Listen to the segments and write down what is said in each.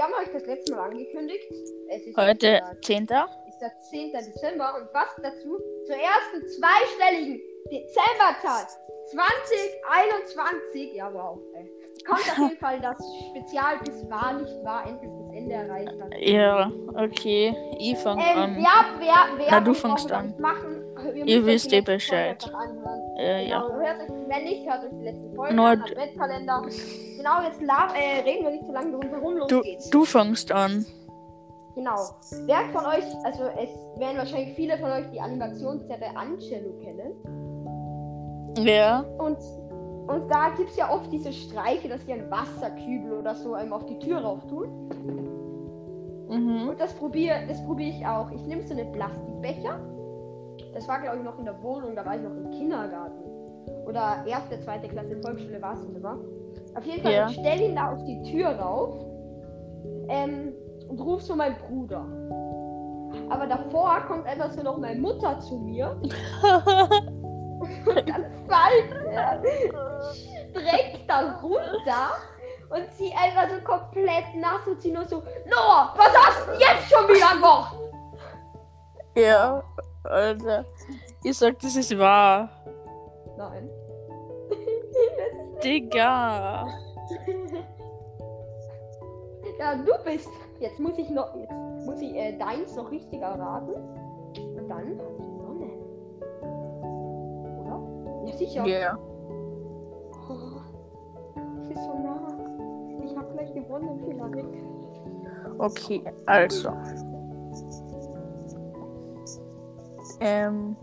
wir haben euch das letzte Mal angekündigt. Es ist Heute der, 10. ist der 10. Dezember und was dazu? Zur ersten zweistelligen Dezemberzahl 2021. Ja, wow. Ey. Kommt auf jeden Fall das Spezial bis war nicht wahr endlich das Ende erreicht hat. Ja, okay. Ich fange Ähm, an. wer, wer, wer Na, du fängst wir an. Machen. Ihr wisst eh Bescheid. anhören. Äh, ja. Genau, hört euch, wenn nicht, hört euch die letzten Folgen Nur an, Adventkalender. Genau, jetzt la- äh, reden wir nicht so lange drum herum, los Du, geht's. du fängst an. Genau. Wer von euch, also es werden wahrscheinlich viele von euch die Animationsserie Angelo kennen. Ja. Und, und da gibt es ja oft diese Streiche, dass die einen Wasserkübel oder so einem auf die Tür rauf tun. Mhm. Und das probiere das probier ich auch. Ich nehme so einen Plastikbecher. Das war, glaube ich, noch in der Wohnung, da war ich noch im Kindergarten. Oder erste, zweite Klasse Volksschule war es immer. Auf jeden Fall, Ja. ich stelle ihn da auf die Tür rauf ähm, und ruf so meinen Bruder. Aber davor kommt einfach so noch meine Mutter zu mir. Und dann fällt er direkt da runter und sie einfach so komplett nass und sie nur so, Noah, was hast du jetzt schon wieder gemacht? ja. Alter. Ich sag, das ist wahr. Nein. Digga. ja, du bist. Jetzt muss ich noch, jetzt muss ich äh, deins noch richtig erraten. Und dann hab ich gewonnen. Oder? Ja, sicher. Ja. Oh, es ist so nah. Ich hab gleich gewonnen, vielleicht. Okay, also. Ähm.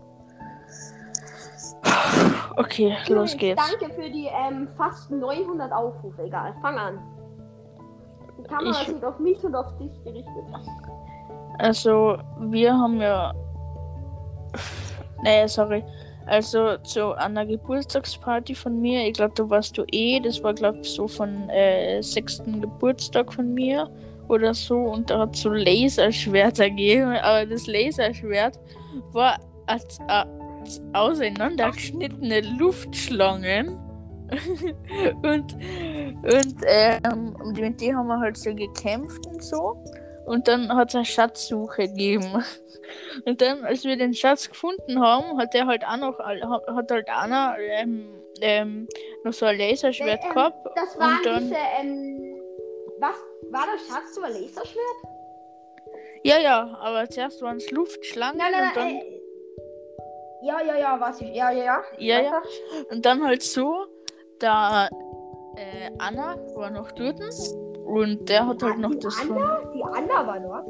Okay, los Julius, geht's. Danke für die ähm, fast 900 Aufrufe. Egal, fang an. Die Kamera Ich- sind auf mich und auf dich gerichtet. Also, wir haben ja. Nee, sorry. Also zu einer Geburtstagsparty von mir, ich glaube, da warst du eh, das war glaube ich so von äh, sechsten Geburtstag von mir oder so und da hat so Laserschwerter gegeben, aber das Laserschwert war als, als auseinandergeschnittene Luftschlangen und und ähm, mit denen haben wir halt so gekämpft und so und dann hat es eine Schatzsuche gegeben. Und dann, als wir den Schatz gefunden haben, hat er halt auch noch, hat halt einer ähm, ähm, noch so ein Laserschwert Ähm, gehabt. Das waren und dann, diese, ähm, was, war das Schatz über Laserschwert? Ja, ja, aber zuerst waren es Luftschlangen Nein, nein, und dann, äh, ja, ja, ja, was ich, ja, ja, ja. ja, ja, und dann halt so, da äh, Anna war noch dort und der hat halt Ah, noch das von. Anna? Die Anna war dort.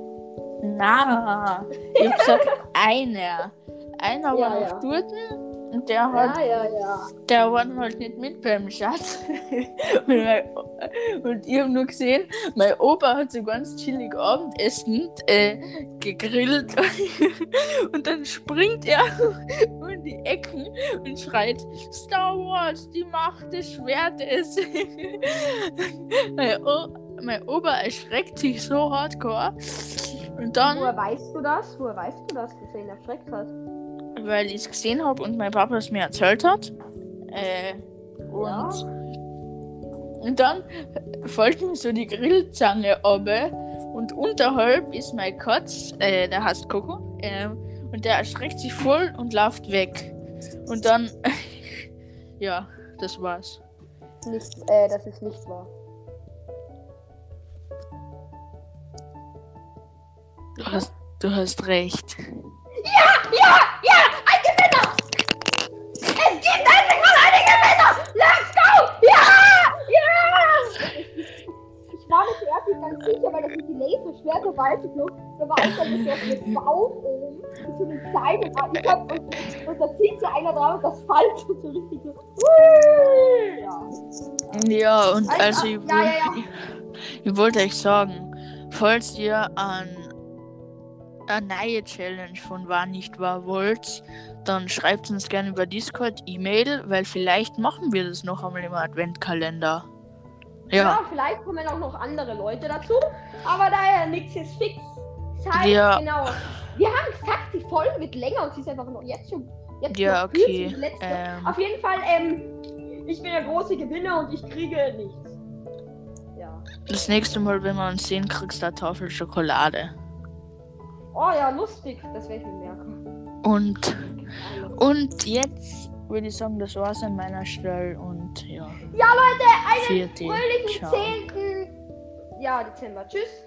Na, ich hab gesagt, einer. Einer Ja, war ja. noch dort und der hat Ja, ja, ja. Der war halt nicht mit beim Schatz. und, mein, und ich habe nur gesehen, mein Opa hat so ganz chillig Abendessen äh, gegrillt. und dann springt er um die Ecken und schreit: Star Wars, die Macht des Schwertes. mein, o mein Opa erschreckt sich so hardcore. Und dann Woher weißt du das? Woher weißt du das, dass er ihn erschreckt hat? Weil ich es gesehen habe und mein Papa es mir erzählt hat. Äh, und, Ja. und dann folgt mir so die Grillzange oben und unterhalb ist mein Katz, äh, der heißt Coco, ähm, und der erschreckt sich voll und läuft weg. Und dann, ja, das war's. Nicht, äh, das ist nicht wahr. Du hast, du hast recht. Ja, ja, Laserschwerter weiterflog. Da war auch dann so ein Bauch oben, mit so einem kleinen war. Ich hab, und, und da zieht so einer drauf und das fällt so richtig so. Ja. Ja, und also ich, ja, ja, ja. Ich wollte euch sagen, falls ihr an eine neue Challenge von War nicht wahr wollt, dann schreibt uns gerne über Discord E-Mail, weil vielleicht machen wir das noch einmal im Adventkalender. Ja. ja. vielleicht kommen auch noch andere Leute dazu. Aber daher nichts ist fix. Das halt ja. genau. Wir haben gesagt, die Folge wird länger und sie ist einfach noch jetzt schon. Jetzt ja, okay. Ähm. Auf jeden Fall, ähm, ich bin der große Gewinner und ich kriege nichts. Ja. Das nächste Mal, wenn wir uns sehen, kriegst du eine Tafel Schokolade. Oh ja, lustig. Das werde ich mir merken. Und, und jetzt würde ich sagen, das war's an meiner Stelle. Und ja. Ja, Leute, einen fröhlichen 10. Ja, Dezember. Tschüss.